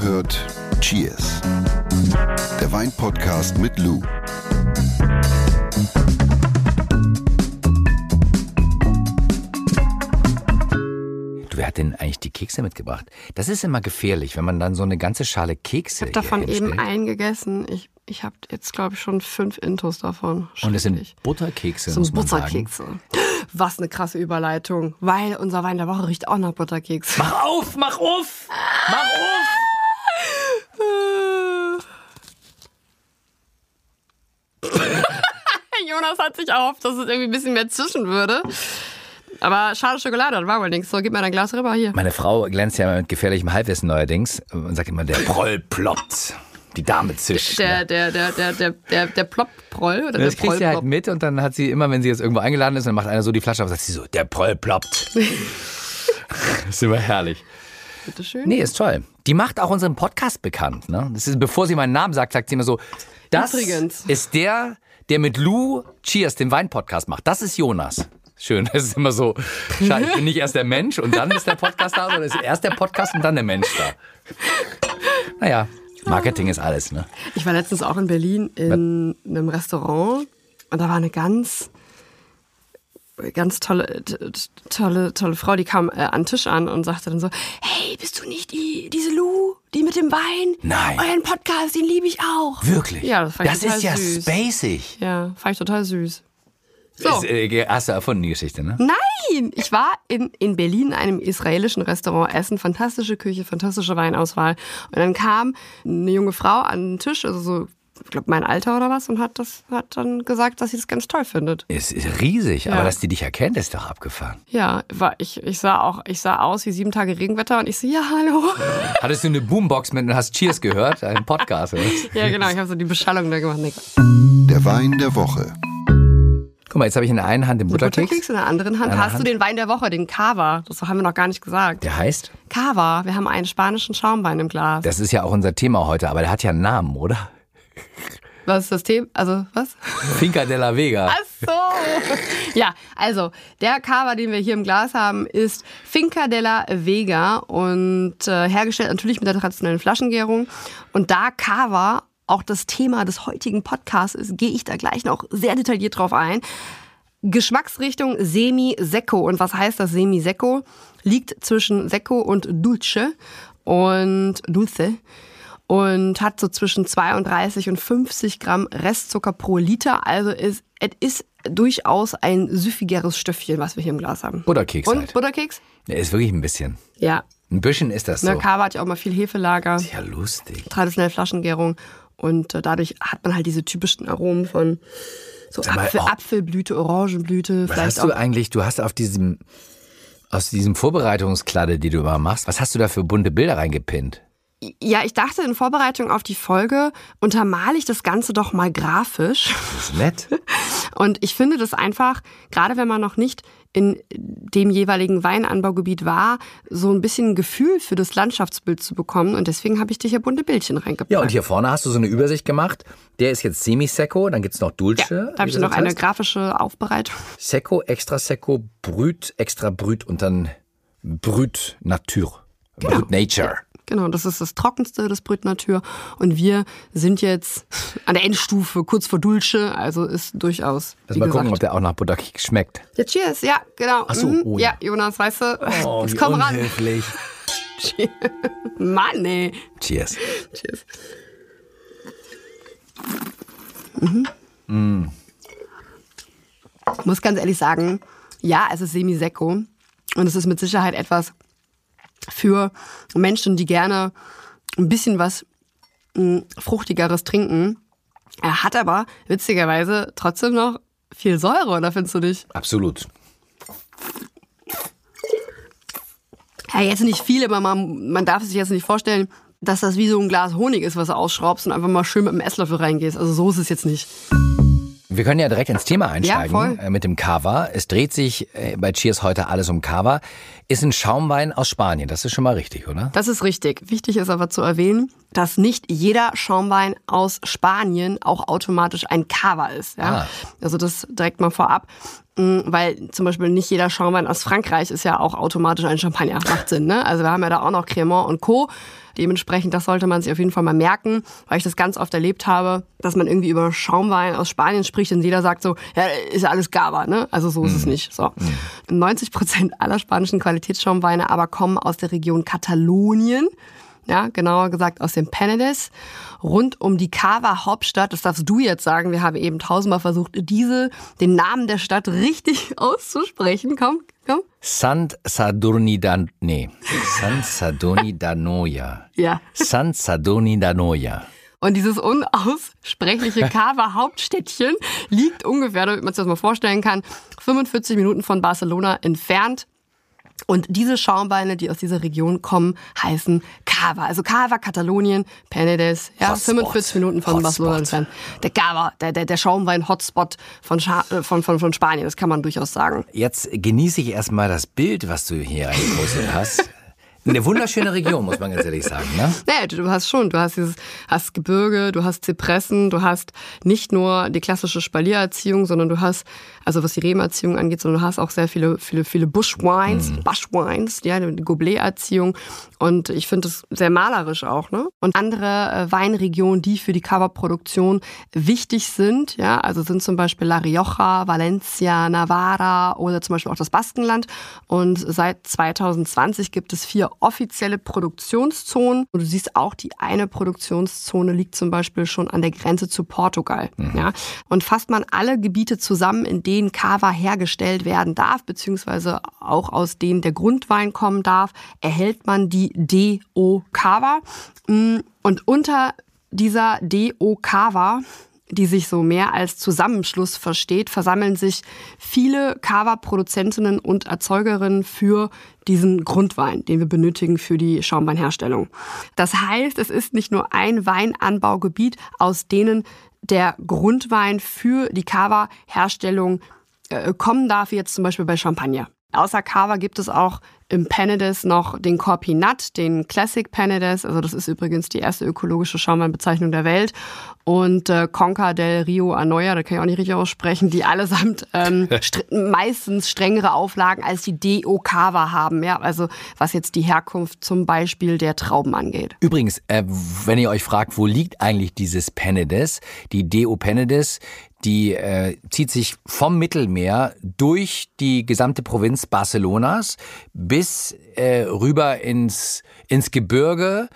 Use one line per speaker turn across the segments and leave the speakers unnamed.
gehört Cheers. Der Weinpodcast mit Lou.
Du, wer hat denn eigentlich die Kekse mitgebracht? Das ist immer gefährlich, wenn man dann so eine ganze Schale Kekse
Ich habe davon
hier
eben einen gegessen. Ich, ich habe jetzt, glaube ich, schon fünf Intos davon.
Und es sind. Butterkekse, man sagen.
Butterkekse. Was eine krasse Überleitung. Weil unser Wein der Woche riecht auch nach Butterkeks.
Mach auf, mach auf, mach auf!
Jonas hat sich erhofft, dass es irgendwie ein bisschen mehr zischen würde. Aber schade Schokolade, das war wohl nichts. So, gib mir dein Glas rüber hier.
Meine Frau glänzt ja mit gefährlichem Halbwissen neuerdings und sagt immer, der Proll ploppt. Die Dame zischt.
Der, der, der, der, der, der, der Plopp-Proll oder
das
der
kriegt sie halt mit und dann hat sie immer, wenn sie jetzt irgendwo eingeladen ist, dann macht einer so die Flasche auf und sagt sie so, der Proll ploppt. das ist immer herrlich.
Bitteschön.
Nee, ist toll. Die macht auch unseren Podcast bekannt. Ne? Das ist, bevor sie meinen Namen sagt, sagt sie immer so, das
Übrigens.
ist der, der mit Lou Cheers den Wein-Podcast macht. Das ist Jonas. Schön, das ist immer so, ich bin nicht erst der Mensch und dann ist der Podcast da, sondern es ist erst der Podcast und dann der Mensch da. Naja, Marketing ist alles, ne?
Ich war letztens auch in Berlin in einem Restaurant und da war eine ganz, ganz tolle, tolle, tolle Frau, die kam äh, an den Tisch an und sagte dann so, hey, bist du nicht die, diese Lou, die mit dem Wein?
Nein.
Euren Podcast, den liebe ich auch.
Wirklich?
Ja, das fand ich total
ist ja
süß.
spacig.
Ja, fand ich total süß. So.
Ist, äh, hast du erfunden, die Geschichte, ne?
Nein, ich war in, in Berlin in einem israelischen Restaurant essen, fantastische Küche, fantastische Weinauswahl. Und dann kam eine junge Frau an den Tisch, also so, ich glaube mein Alter oder was, und hat das hat dann gesagt, dass sie das ganz toll findet.
Es ist riesig,
Ja.
aber dass die dich erkennt, ist doch abgefahren.
Ja, war, ich, ich sah auch, ich sah aus wie sieben Tage Regenwetter und ich so, ja, hallo.
Hattest du eine Boombox mit und hast Cheers gehört? Einen Podcast, oder?
Ja, genau, ich habe so die Beschallung da gemacht. Nee,
Der Wein der Woche.
Guck mal, jetzt habe ich in der einen Hand den Butterkeks.
Butterkeks in der anderen Hand. Hast du
Hand.
den Wein der Woche, den Cava? Das haben wir noch gar nicht gesagt.
Der heißt?
Cava, wir haben einen spanischen Schaumwein im Glas.
Das ist ja auch unser Thema heute, aber der hat ja einen Namen, oder?
Was ist das Thema? Also, was?
Finca de la Vega.
Ach so. Ja, also der Cava, den wir hier im Glas haben, ist Finca della Vega und äh, hergestellt natürlich mit der traditionellen Flaschengärung. Und da Cava auch das Thema des heutigen Podcasts ist, gehe ich da gleich noch sehr detailliert drauf ein. Geschmacksrichtung Semi-Secco. Und was heißt das Semi-Secco? Liegt zwischen Secco und Dulce und Dulce und hat so zwischen 32 und 50 Gramm Restzucker pro Liter. Also ist, es ist durchaus ein süffigeres Stöffchen, was wir hier im Glas haben.
Butterkeks
Und
halt.
Butterkeks?
Der ist wirklich ein bisschen.
Ja.
Ein bisschen ist das so.
Ne, Kava hat ja auch mal viel Hefelager,
Ja, lustig.
traditionelle Flaschengärung. Und äh, dadurch hat man halt diese typischen Aromen von so
mal,
Apfel,
oh.
Apfelblüte, Orangenblüte,
Was hast du eigentlich, du hast auf diesem, aus diesem Vorbereitungskladde, die du immer machst, was hast du da für bunte Bilder reingepinnt?
Ja, ich dachte in Vorbereitung auf die Folge untermale ich das Ganze doch mal grafisch.
Das ist nett.
Und ich finde das einfach, gerade wenn man noch nicht in dem jeweiligen Weinanbaugebiet war, so ein bisschen ein Gefühl für das Landschaftsbild zu bekommen. Und deswegen habe ich dir hier bunte Bildchen reingepackt.
Ja, und hier vorne hast du so eine Übersicht gemacht. Der ist jetzt Semi-Secco, dann gibt's noch Dulce.
Ja, da habe ich noch
das
eine
heißt.
grafische Aufbereitung.
Secco, Extra Secco, Brüt, Extra Brüt und dann Brüt Natur. Brüt Nature.
Genau, das ist das Trockenste des Brüt Natur. Und wir sind jetzt an der Endstufe, kurz vor Dulce. Also ist durchaus.
Lass mal
gesagt,
gucken, ob der auch nach Butterkeks schmeckt.
Ja, cheers, ja, genau.
Ach so,
Mhm.
oh
ja.
ja.
Jonas, weißt du,
Oh,
jetzt komm ran.
unhöflich.
Mann, ey.
Cheers.
Cheers. Ich muss ganz ehrlich sagen, ja, es ist semi-secco und es ist mit Sicherheit etwas für Menschen, die gerne ein bisschen was mh, Fruchtigeres trinken. Er hat aber witzigerweise trotzdem noch viel Säure, oder findest du nicht?
Absolut.
Ja, jetzt nicht viel, aber man, man darf sich jetzt nicht vorstellen, dass das wie so ein Glas Honig ist, was du ausschraubst und einfach mal schön mit einem Esslöffel reingehst. Also so ist es jetzt nicht.
Wir können ja direkt ins Thema einsteigen
voll.
äh, mit dem Cava. Es dreht sich äh, bei Cheers heute alles um Cava. Ist ein Schaumwein aus Spanien. Das ist schon mal richtig, oder?
Das ist richtig. Wichtig ist aber zu erwähnen, dass nicht jeder Schaumwein aus Spanien auch automatisch ein Cava ist. Ja?
Ah.
Also das direkt mal vorab. Mm, Weil zum Beispiel nicht jeder Schaumwein aus Frankreich ist ja auch automatisch ein Champagner. Macht Sinn, ne? Also wir haben ja da auch noch Cremant und Co. Dementsprechend, das sollte man sich auf jeden Fall mal merken, weil ich das ganz oft erlebt habe, dass man irgendwie über Schaumwein aus Spanien spricht und jeder sagt so, ja, ist ja alles Gaba, ne? Also so ist es nicht. So. 90 Prozent aller spanischen Qualitätsschaumweine aber kommen aus der Region Katalonien. Ja, genauer gesagt aus dem Penedès. Rund um die Cava Hauptstadt, das darfst du jetzt sagen, wir haben eben tausendmal versucht, diese, den Namen der Stadt richtig auszusprechen. Komm, komm.
Sant Sadurni da, nee, San Sadoni da Noia.
Ja.
San Sadoni da Noia.
Und dieses unaussprechliche Cava Hauptstädtchen liegt ungefähr, damit man sich das mal vorstellen kann, 45 Minuten von Barcelona entfernt. Und diese Schaumweine, die aus dieser Region kommen, heißen Cava. Also Cava, Katalonien, Penedès, ja,
Hotspot.
45 Minuten von
Hotspot.
Barcelona entfernt. Der Cava, der, der, der Schaumwein-Hotspot von, Scha äh, von, von, von Spanien, das kann man durchaus sagen.
Jetzt genieße ich erstmal das Bild, was du hier reingepostet hast. Eine wunderschöne Region, muss man ganz ehrlich sagen. Ne?
Naja, du hast schon, du hast dieses, hast Gebirge, du hast Zypressen, du hast nicht nur die klassische Spaliererziehung, sondern du hast, also was die Rebenerziehung angeht, sondern du hast auch sehr viele, viele, viele Bushwines, Bushwines, ja, die Goblet-Erziehung. Und ich finde es sehr malerisch auch, ne? Und andere äh, Weinregionen, die für die Coverproduktion wichtig sind, ja, also sind zum Beispiel La Rioja, Valencia, Navarra oder zum Beispiel auch das Baskenland. Und seit 2020 gibt es vier offizielle Produktionszonen. Und du siehst auch, die eine Produktionszone liegt zum Beispiel schon an der Grenze zu Portugal. Ja. Und fasst man alle Gebiete zusammen, in denen Cava hergestellt werden darf, beziehungsweise auch aus denen der Grundwein kommen darf, erhält man die DO Cava. Mm, Und unter dieser DO Cava die sich so mehr als Zusammenschluss versteht, versammeln sich viele Cava-Produzentinnen und Erzeugerinnen für diesen Grundwein, den wir benötigen für die Schaumweinherstellung. Das heißt, es ist nicht nur ein Weinanbaugebiet, aus denen der Grundwein für die Cava-Herstellung äh, kommen darf, wie jetzt zum Beispiel bei Champagner. Außer Cava gibt es auch im Penedès noch den Corpinat, den Classic Penedès. Also das ist übrigens die erste ökologische Schaumweinbezeichnung der Welt. Und äh, Conca del Rio Anoia, da kann ich auch nicht richtig aussprechen, die allesamt ähm, str meistens strengere Auflagen als die DO Cava haben. Ja, also was jetzt die Herkunft zum Beispiel der Trauben angeht.
Übrigens, äh, wenn ihr euch fragt, wo liegt eigentlich dieses Penedès, die Deo Penedès, die äh, zieht sich vom Mittelmeer durch die gesamte Provinz Barcelonas bis äh, rüber ins, ins Gebirge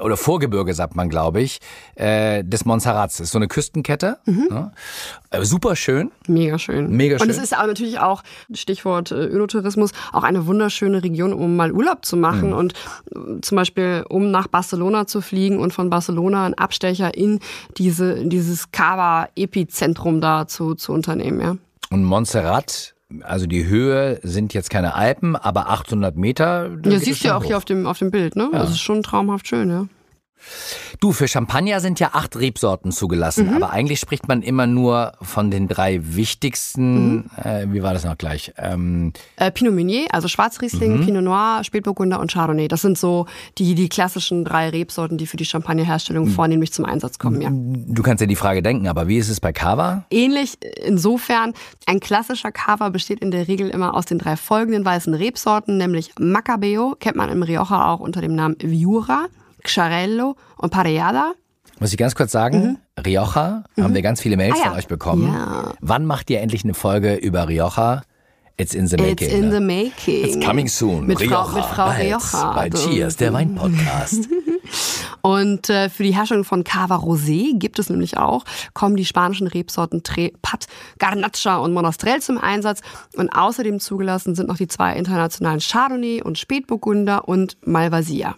oder Vorgebirge, sagt man, glaube ich, äh, des Montserrats. Das ist so eine Küstenkette. Ja. Äh, super schön.
Mega schön.
Mega
Und es
schön.
ist auch natürlich auch, Stichwort äh, Önotourismus, auch eine wunderschöne Region, um mal Urlaub zu machen und äh, zum Beispiel, um nach Barcelona zu fliegen und von Barcelona einen Abstecher in diese, in dieses Cava-Epizentrum da zu, zu unternehmen, ja.
Und Montserrat, also die Höhe sind jetzt keine Alpen, aber 800 Meter.
Ja, siehst du ja auch hier
hoch.
auf dem, auf dem Bild, ne? Das ist schon traumhaft schön, ja.
Du, für Champagner sind ja acht Rebsorten zugelassen,
Mhm.
aber eigentlich spricht man immer nur von den drei wichtigsten.
Mhm.
Äh, wie war das noch gleich? Ähm,
Äh, Pinot Meunier, also Schwarzriesling,
Mhm.
Pinot Noir, Spätburgunder und Chardonnay. Das sind so die, die klassischen drei Rebsorten, die für die
Mhm.
Champagnerherstellung vornehmlich zum Einsatz kommen, ja.
du kannst ja die Frage denken, aber wie ist es bei Cava?
Ähnlich insofern, ein klassischer Cava besteht in der Regel immer aus den drei folgenden weißen Rebsorten, nämlich Macabeo, kennt man im Rioja auch unter dem Namen Viura, Xarello und Parellada.
Muss ich ganz kurz sagen, Rioja, haben wir ganz viele Mails
Mhm. Ah, ja.
von euch bekommen.
Ja.
Wann macht ihr endlich eine Folge über Rioja? It's in the making.
It's in the making.
It's coming soon.
Mit
Rioja,
Frau, mit Frau
bald
Rioja.
Bei Cheers, der Wein-Podcast.
Und äh, für die Herstellung von Cava Rosé gibt es nämlich auch, kommen die spanischen Rebsorten Trepat, Garnacha und Monastrell zum Einsatz. Und außerdem zugelassen sind noch die zwei internationalen Chardonnay und Spätburgunder und Malvasia.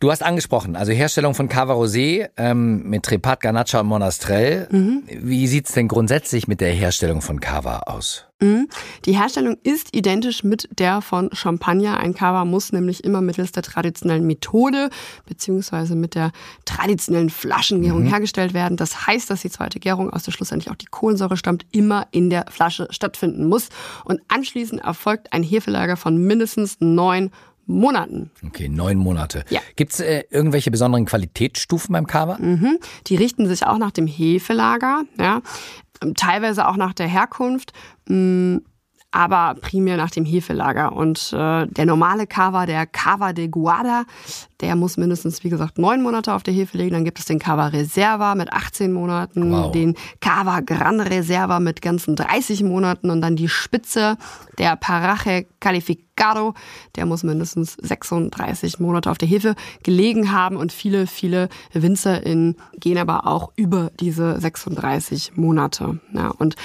Du hast angesprochen, also Herstellung von Cava Rosé ähm, mit Trepat, Garnacha und Monastrell.
Mhm.
Wie sieht's denn grundsätzlich mit der Herstellung von Cava aus?
Die Herstellung ist identisch mit der von Champagner. Ein Cava muss nämlich immer mittels der traditionellen Methode beziehungsweise mit der traditionellen Flaschengärung hergestellt werden. Das heißt, dass die zweite Gärung, aus der schlussendlich auch die Kohlensäure stammt, immer in der Flasche stattfinden muss. Und anschließend erfolgt ein Hefelager von mindestens neun Monaten.
Okay, neun Monate.
Ja.
Gibt's äh, irgendwelche besonderen Qualitätsstufen beim Cava?
Mhm. Die richten sich auch nach dem Hefelager, ja, teilweise auch nach der Herkunft. Mm, aber primär nach dem Hefelager. Und äh, der normale Cava, der Cava de Guarda, der muss mindestens, wie gesagt, neun Monate auf der Hefe legen. Dann gibt es den Cava Reserva mit 18 Monaten,
Wow.
den Cava Gran Reserva mit ganzen 30 Monaten und dann die Spitze, der Paraje Calificado, der muss mindestens 36 Monate auf der Hefe gelegen haben. Und viele, viele WinzerInnen gehen aber auch über diese 36 Monate. Ja, und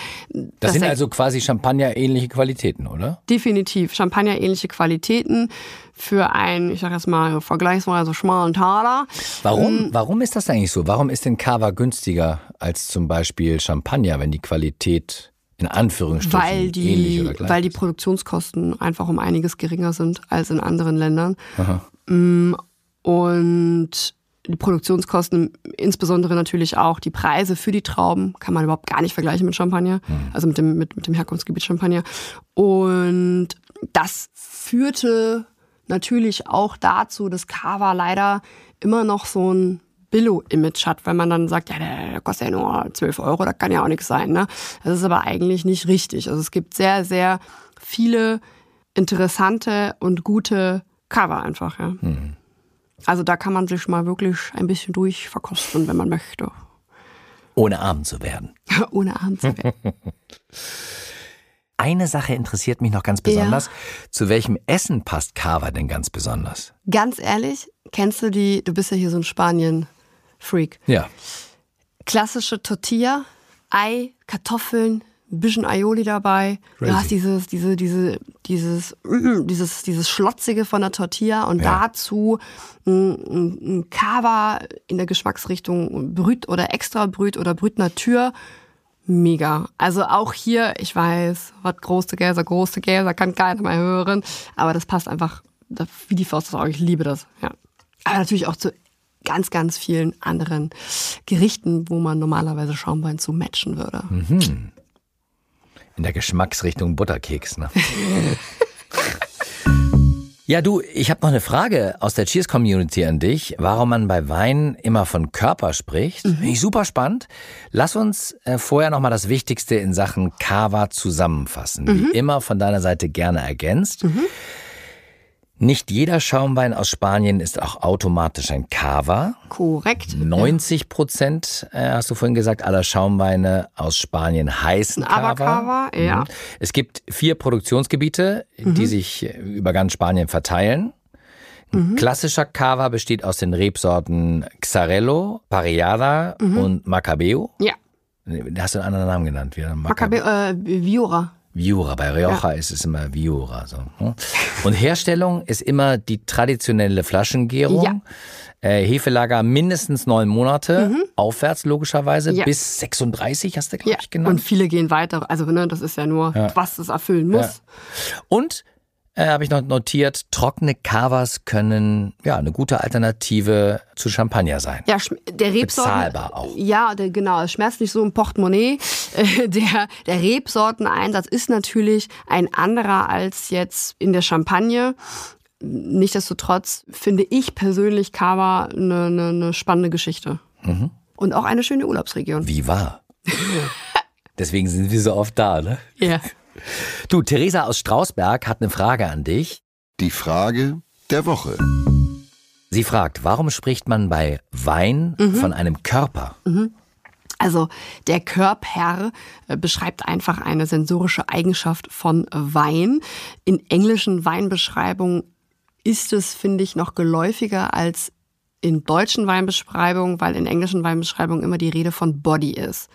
Das, sind
er-
also quasi Champagner-ähnliche Qualitäten, oder?
definitiv Champagner-ähnliche Qualitäten für einen, ich sag jetzt mal, vergleichsweise schmalen Taler.
Warum, warum ist das eigentlich so? Warum ist denn Cava günstiger als zum Beispiel Champagner, wenn die Qualität in Anführungsstrichen
Weil
ähnlich
die,
oder gleich
weil die? Produktionskosten einfach um einiges geringer sind als in anderen Ländern. Mm, Und die Produktionskosten, insbesondere natürlich auch die Preise für die Trauben, kann man überhaupt gar nicht vergleichen mit Champagner, also mit dem, mit, mit dem Herkunftsgebiet Champagner. Und das führte natürlich auch dazu, dass Cava leider immer noch so ein Billo-Image hat, weil man dann sagt, ja, der, kostet ja nur 12 Euro, das kann ja auch nichts sein. Ne? Das ist aber eigentlich nicht richtig. Also es gibt sehr, sehr viele interessante und gute Cover einfach. Ja. Also da kann man sich mal wirklich ein bisschen durchverkosten, wenn man möchte.
Ohne arm zu werden.
Ohne Arm zu werden.
Eine Sache interessiert mich noch ganz besonders. Zu welchem Essen passt Cava denn ganz besonders?
Ganz ehrlich, kennst du die, du bist ja hier so ein Spanien-Freak.
Ja.
klassische Tortilla, Ei, Kartoffeln, ein bisschen Aioli dabei.
Crazy.
Du hast dieses, diese, diese, dieses, mm, dieses, dieses Schlotzige von der Tortilla und
Ja.
dazu ein, ein, ein Cava in der Geschmacksrichtung Brüt oder extra Brüt oder Brüt Natur. Mega. Also auch hier, ich weiß, was große Gäser, große Gäser, kann keiner mehr hören. Aber das passt einfach wie die Faust aufs Auge. Ich liebe das, ja. Aber natürlich auch zu ganz, ganz vielen anderen Gerichten, wo man normalerweise Schaumwein zu matchen würde.
In der Geschmacksrichtung Butterkeks, ne? Ja, du, ich habe noch eine Frage aus der Cheers-Community an dich, warum man bei Wein immer von Körper spricht. Finde ich super spannend. Lass uns äh, vorher nochmal das Wichtigste in Sachen Cava zusammenfassen. Wie immer von deiner Seite gerne ergänzt. Nicht jeder Schaumwein aus Spanien ist auch automatisch ein Cava.
Korrekt.
90 Prozent, äh, hast du vorhin gesagt, aller Schaumweine aus Spanien heißen
Ein Aber
Cava.
Cava, ja.
Mhm. Es gibt vier Produktionsgebiete, die sich äh, über ganz Spanien verteilen. Ein klassischer Cava besteht aus den Rebsorten Xarello, Parellada und Macabeo.
Ja.
Hast du einen anderen Namen genannt? Wie
Maccabe, äh, Viura.
Viura. Bei Rioja ist es immer Viura. So. ne? Und Herstellung ist immer die traditionelle Flaschengärung.
Ja.
Äh, Hefelager mindestens neun Monate, aufwärts logischerweise,
Mhm. Ja.
bis 36 hast du, glaube
Ja.
ich,
Und
genannt.
viele gehen weiter. Also, ne, das ist ja nur, was es erfüllen muss.
Und, äh, habe ich noch notiert, trockene Cavas können ja eine gute Alternative zu Champagner sein.
Ja, der Rebsorten.
Bezahlbar auch.
Ja, der, genau. Es schmerzt nicht so im Portemonnaie. Äh, Der, der Rebsorteneinsatz ist natürlich ein anderer als jetzt in der Champagne. Nichtsdestotrotz finde ich persönlich Cava eine, eine, eine spannende Geschichte.
Mhm.
Und auch eine schöne Urlaubsregion.
Wie wahr? Deswegen sind wir so oft da, ne?
Ja.
Du, Theresa aus Strausberg hat eine Frage an dich.
Die Frage der Woche.
Sie fragt, warum spricht man bei Wein
Mhm.
von einem Körper?
Also der Körper äh, beschreibt einfach eine sensorische Eigenschaft von Wein. In englischen Weinbeschreibungen ist es, finde ich, noch geläufiger als in deutschen Weinbeschreibungen, weil in englischen Weinbeschreibungen immer die Rede von Body ist.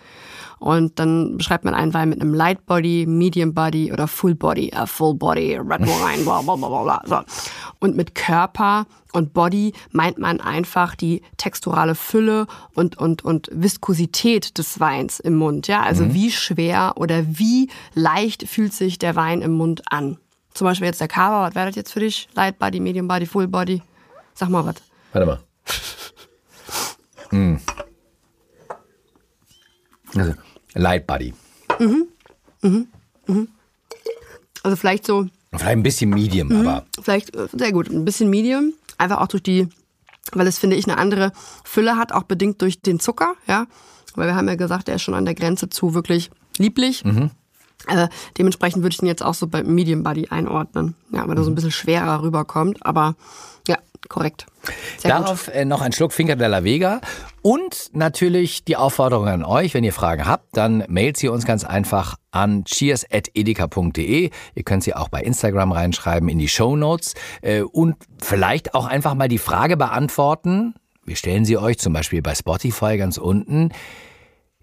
Und dann beschreibt man einen Wein mit einem Light Body, Medium Body oder Full Body, a Full Body, Red Wine, bla bla bla bla. So. Und mit Körper und Body meint man einfach die texturale Fülle und, und, und Viskosität des Weins im Mund. Ja, also wie schwer oder wie leicht fühlt sich der Wein im Mund an. Zum Beispiel jetzt der Cava, was wäre das jetzt für dich? Light Body, Medium Body, Full Body? Sag mal was.
Warte mal. Hm. Also, Light Body.
Also vielleicht so
Vielleicht ein bisschen Medium,
Mhm.
aber
Vielleicht, äh, sehr gut, ein bisschen Medium. Einfach auch durch die, weil es, finde ich, eine andere Fülle hat, auch bedingt durch den Zucker, ja. Weil wir haben ja gesagt, der ist schon an der Grenze zu wirklich lieblich. Äh, dementsprechend würde ich den jetzt auch so bei Medium Body einordnen. Ja, weil er so ein bisschen schwerer rüberkommt, aber ja, korrekt. Sehr
Darauf äh, noch ein Schluck Finca della Vega und natürlich die Aufforderung an euch, wenn ihr Fragen habt, dann mailt sie uns ganz einfach an cheers.edeka.de. Ihr könnt sie auch bei Instagram reinschreiben in die Show Notes äh, und vielleicht auch einfach mal die Frage beantworten. Wir stellen sie euch zum Beispiel bei Spotify ganz unten.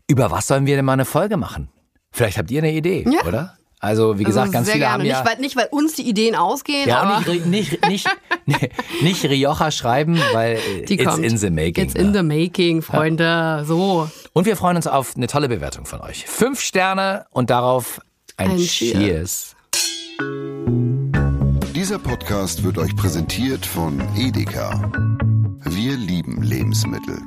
Über was sollen wir denn mal eine Folge machen? Vielleicht habt ihr eine Idee,
Ja.
oder? Also wie gesagt,
Also
ganz
sehr
viele
gerne.
haben ja
nicht, weil, nicht, weil uns die Ideen ausgehen,
ja,
aber
nicht, nicht, nicht, nicht, nicht Rioja schreiben, weil äh,
die
it's
kommt.
in the making.
It's in
ne?
the making, Freunde. So.
Und wir freuen uns auf eine tolle Bewertung von euch. Fünf Sterne und darauf ein,
Ein
Cheers.
Cheers.
Dieser Podcast wird euch präsentiert von Edeka. Wir lieben Lebensmittel.